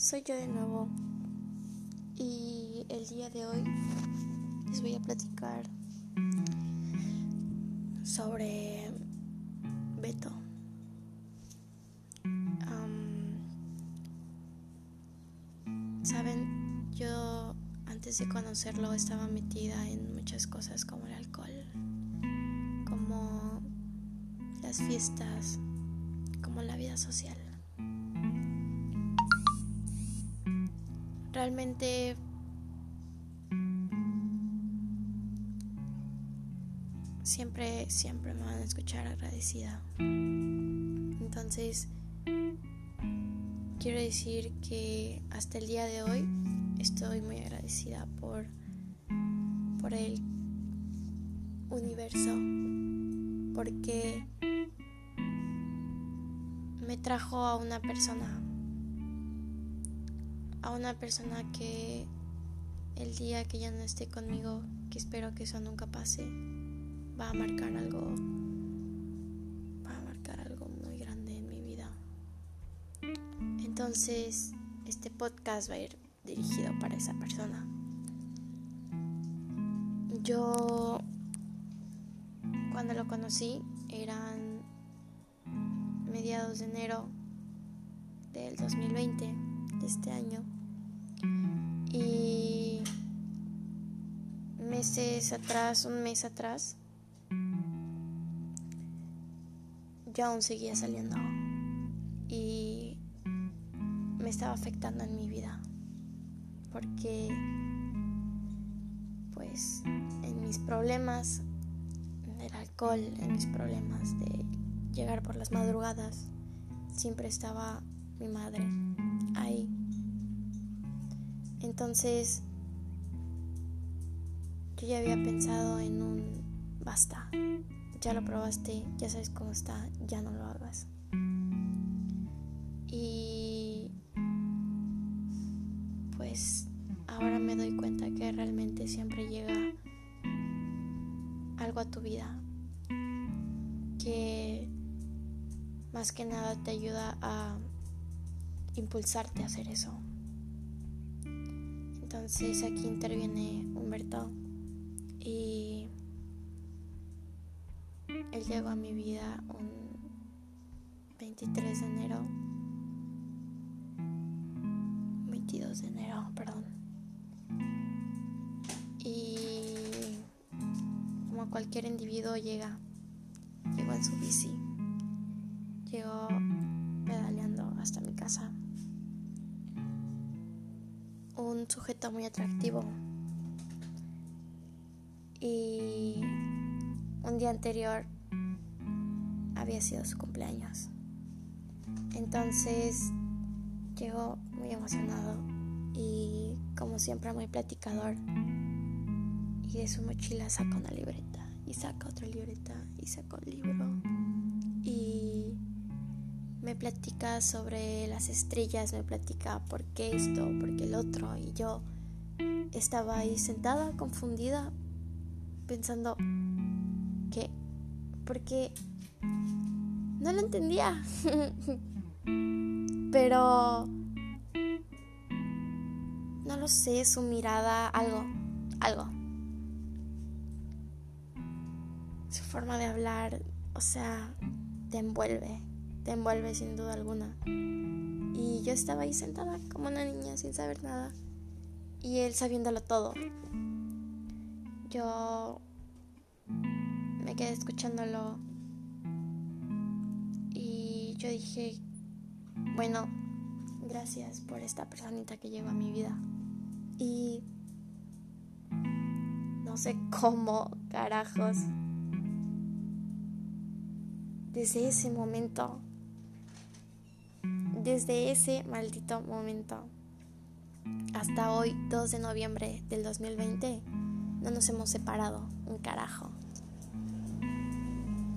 soy yo de nuevo y el día de hoy les voy a platicar sobre Beto. Saben, yo antes de conocerlo estaba metida en muchas cosas como el alcohol, como las fiestas, como la vida social. Realmente siempre, siempre me van a escuchar agradecida. Entonces, quiero decir que hasta el día de hoy estoy muy agradecida por, por el universo, porque me trajo a una persona a una persona que el día que ya no esté conmigo, que espero que eso nunca pase, va a marcar algo, va a marcar algo muy grande en mi vida. Entonces, este podcast va a ir dirigido para esa persona. Yo, cuando lo conocí, eran mediados de enero del 2020 este año. Y meses atrás, un mes atrás, yo aún seguía saliendo y me estaba afectando en mi vida porque pues en mis problemas del alcohol, en mis problemas de llegar por las madrugadas, siempre estaba mi madre ahí. Entonces, yo ya había pensado en un basta. Ya lo probaste, ya sabes cómo está, ya no lo hagas. Y pues ahora me doy cuenta que realmente siempre llega algo a tu vida que más que nada te ayuda a impulsarte a hacer eso. Entonces aquí interviene Humberto y él llegó a mi vida un 23 de enero, 22 de enero, perdón. Y como cualquier individuo llega, llegó en su bici, llegó un sujeto muy atractivo. Y un día anterior había sido su cumpleaños. Entonces llegó muy emocionado y como siempre muy platicador. Y de su mochila saca una libreta y saca otra libreta y saca un libro. Y me platica sobre las estrellas, me platica por qué esto, por qué el otro, y yo estaba ahí sentada, confundida, pensando que, porque no lo entendía, pero no lo sé, su mirada, algo, algo. Su forma de hablar, o sea, te envuelve te envuelve sin duda alguna. Y yo estaba ahí sentada como una niña sin saber nada y él sabiéndolo todo. Yo me quedé escuchándolo y yo dije, bueno, gracias por esta personita que llegó a mi vida. Y no sé cómo, carajos. Desde ese momento desde ese maldito momento hasta hoy, 2 de noviembre del 2020, no nos hemos separado un carajo.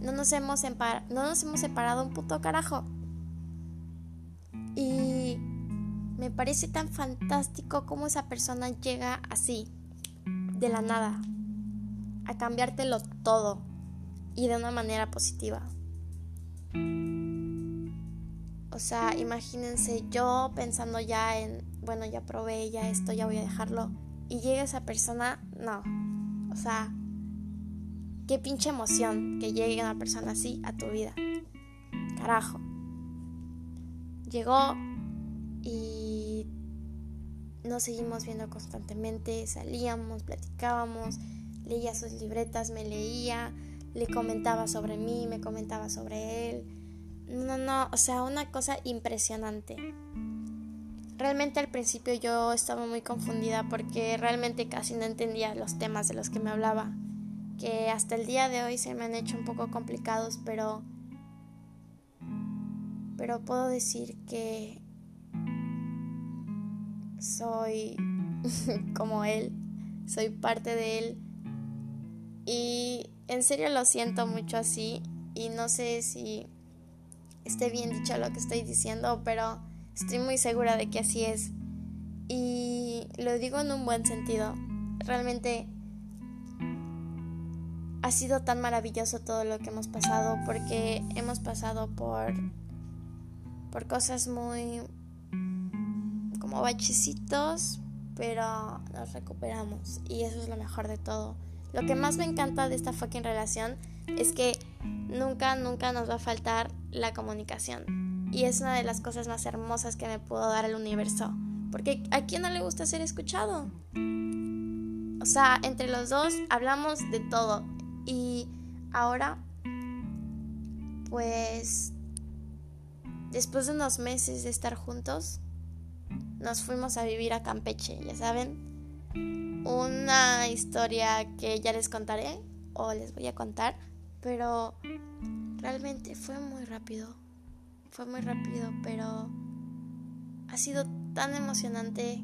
No nos hemos, no nos hemos separado un puto carajo. Y me parece tan fantástico cómo esa persona llega así, de la nada, a cambiártelo todo y de una manera positiva. O sea, imagínense yo pensando ya en, bueno, ya probé, ya esto, ya voy a dejarlo. Y llega esa persona, no. O sea, qué pinche emoción que llegue una persona así a tu vida. Carajo. Llegó y nos seguimos viendo constantemente, salíamos, platicábamos, leía sus libretas, me leía, le comentaba sobre mí, me comentaba sobre él. No, no, o sea, una cosa impresionante. Realmente al principio yo estaba muy confundida porque realmente casi no entendía los temas de los que me hablaba, que hasta el día de hoy se me han hecho un poco complicados, pero pero puedo decir que soy como él, soy parte de él y en serio lo siento mucho así y no sé si esté bien dicho lo que estoy diciendo, pero estoy muy segura de que así es. Y lo digo en un buen sentido. Realmente ha sido tan maravilloso todo lo que hemos pasado porque hemos pasado por por cosas muy como bachecitos, pero nos recuperamos y eso es lo mejor de todo. Lo que más me encanta de esta fucking relación es que nunca, nunca nos va a faltar la comunicación. Y es una de las cosas más hermosas que me pudo dar el universo. Porque a quién no le gusta ser escuchado. O sea, entre los dos hablamos de todo. Y ahora, pues, después de unos meses de estar juntos, nos fuimos a vivir a Campeche, ya saben. Una historia que ya les contaré o les voy a contar, pero realmente fue muy rápido. Fue muy rápido, pero ha sido tan emocionante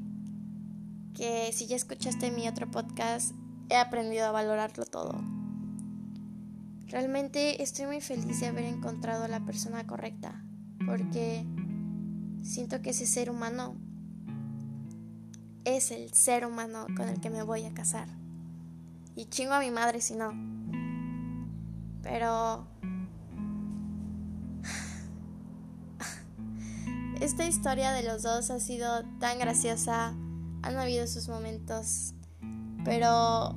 que si ya escuchaste mi otro podcast, he aprendido a valorarlo todo. Realmente estoy muy feliz de haber encontrado a la persona correcta, porque siento que ese ser humano es el ser humano con el que me voy a casar. Y chingo a mi madre si no. Pero... Esta historia de los dos ha sido tan graciosa. Han habido sus momentos. Pero...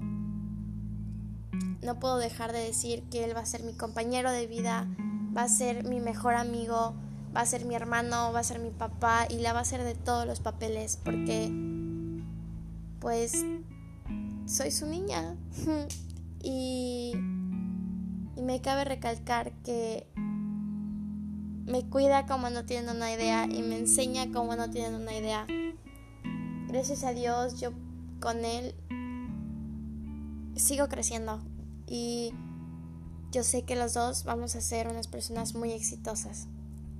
No puedo dejar de decir que él va a ser mi compañero de vida. Va a ser mi mejor amigo. Va a ser mi hermano. Va a ser mi papá. Y la va a ser de todos los papeles. Porque pues soy su niña. y, me cabe recalcar que me cuida como no tienen una idea y me enseña como no tienen una idea. Gracias a Dios yo con él sigo creciendo y yo sé que los dos vamos a ser unas personas muy exitosas.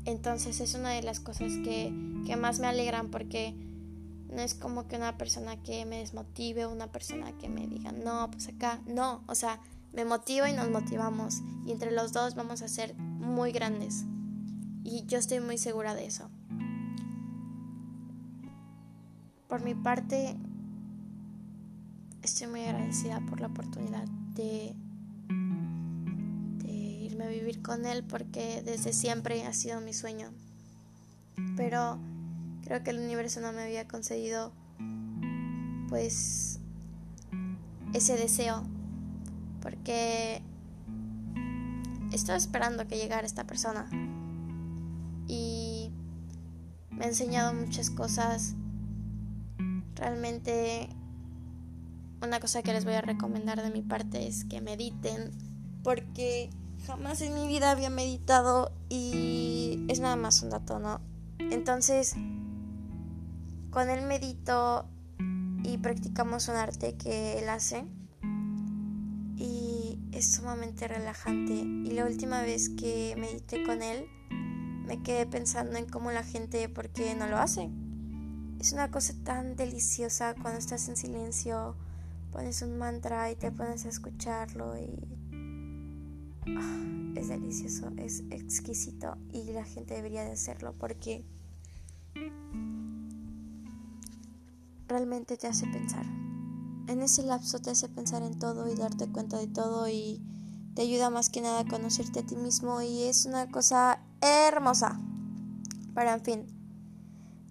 Entonces es una de las cosas que, que más me alegran porque no es como que una persona que me desmotive, una persona que me diga, no, pues acá, no, o sea, me motiva y nos motivamos y entre los dos vamos a ser muy grandes. Y yo estoy muy segura de eso. Por mi parte, estoy muy agradecida por la oportunidad de, irme a vivir con él porque desde siempre ha sido mi sueño. Pero Creo que el universo no me había concedido pues ese deseo porque estaba esperando que llegara esta persona y me ha enseñado muchas cosas. Realmente una cosa que les voy a recomendar de mi parte es que mediten porque jamás en mi vida había meditado y es nada más un dato, ¿no? Entonces con él medito y practicamos un arte que él hace es sumamente relajante. Y la última vez que medité con él me quedé pensando en cómo la gente, ¿por qué no lo hace? Es una cosa tan deliciosa cuando estás en silencio, pones un mantra y te pones a escucharlo y ah, es delicioso, es exquisito y la gente debería de hacerlo porque realmente te hace pensar. En ese lapso te hace pensar en todo y darte cuenta de todo y te ayuda más que nada a conocerte a ti mismo y es una cosa hermosa. Pero en fin,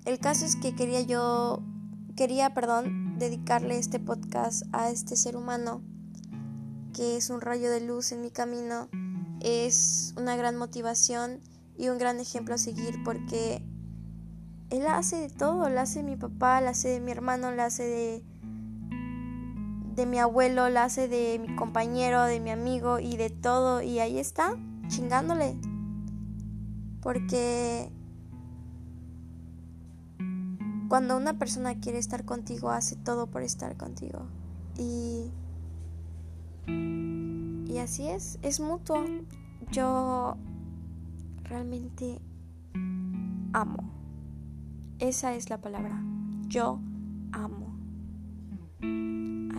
el caso es que quería yo, quería, perdón, dedicarle este podcast a este ser humano que es un rayo de luz en mi camino, es una gran motivación y un gran ejemplo a seguir porque él hace de todo, la hace de mi papá, la hace de mi hermano, la hace de de mi abuelo, la hace de mi compañero, de mi amigo y de todo y ahí está, chingándole. Porque cuando una persona quiere estar contigo, hace todo por estar contigo. Y y así es, es mutuo. Yo realmente amo. Esa es la palabra. Yo amo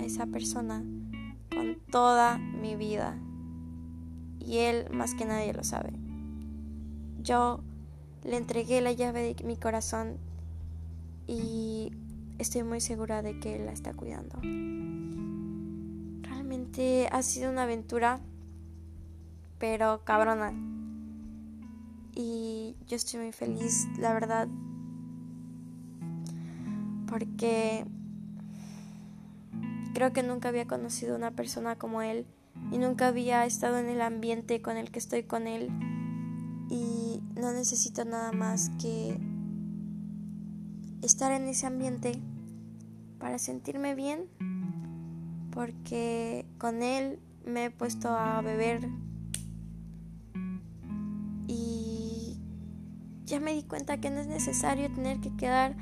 esa persona con toda mi vida. Y él más que nadie lo sabe. Yo le entregué la llave de mi corazón y estoy muy segura de que él la está cuidando. Realmente ha sido una aventura, pero cabrona. Y yo estoy muy feliz, la verdad, porque creo que nunca había conocido una persona como él y nunca había estado en el ambiente con el que estoy con él. Y no necesito nada más que estar en ese ambiente para sentirme bien porque con él me he puesto a beber y ya me di cuenta que no es necesario tener que quedar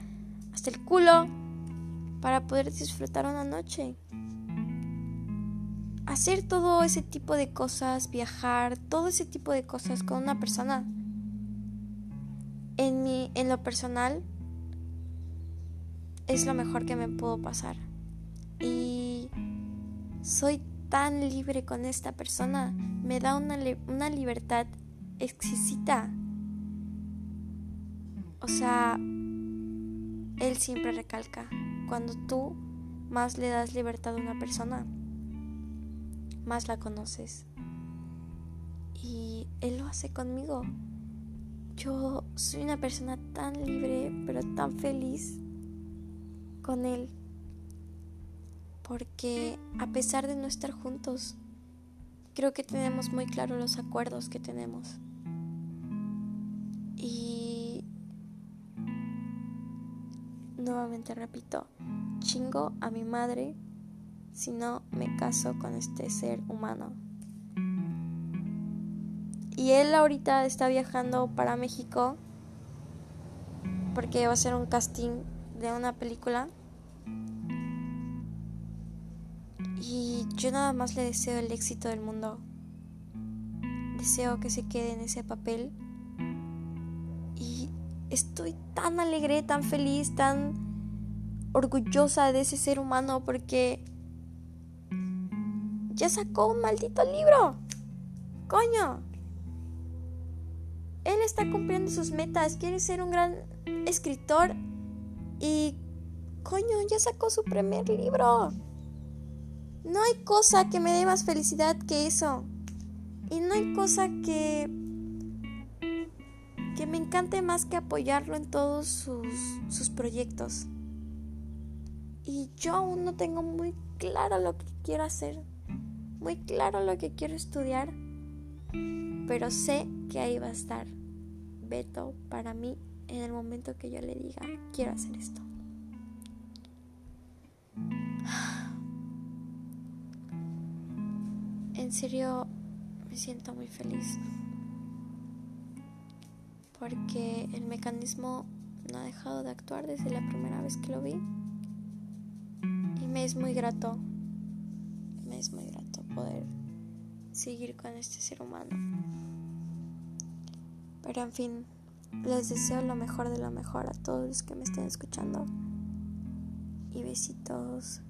hasta el culo para poder disfrutar una noche. Hacer todo ese tipo de cosas, viajar, todo ese tipo de cosas con una persona. En mi en lo personal es lo mejor que me pudo pasar. Y soy tan libre con esta persona. Me da una, una libertad exquisita. O sea, él siempre recalca, cuando tú más le das libertad a una persona, más la conoces. Y él lo hace conmigo. Yo soy una persona tan libre, pero tan feliz con él. Porque a pesar de no estar juntos, creo que tenemos muy claro los acuerdos que tenemos. Nuevamente repito, chingo a mi madre si no me caso con este ser humano. Y él ahorita está viajando para México porque va a ser un casting de una película. Y yo nada más le deseo el éxito del mundo. Deseo que se quede en ese papel estoy tan alegre, tan feliz, tan orgullosa de ese ser humano porque ya sacó un maldito libro. Coño. Él está cumpliendo sus metas, quiere ser un gran escritor y coño, ya sacó su primer libro. No hay cosa que me dé más felicidad que eso. Y no hay cosa que que me encante más que apoyarlo en todos sus, sus proyectos. Y yo aún no tengo muy claro lo que quiero hacer, muy claro lo que quiero estudiar, pero sé que ahí va a estar Beto para mí en el momento que yo le diga, quiero hacer esto. En serio, me siento muy feliz porque el mecanismo no ha dejado de actuar desde la primera vez que lo vi. Y me es muy grato, me es muy grato poder seguir con este ser humano. Pero en fin, les deseo lo mejor de lo mejor a todos los que me estén escuchando. Y besitos.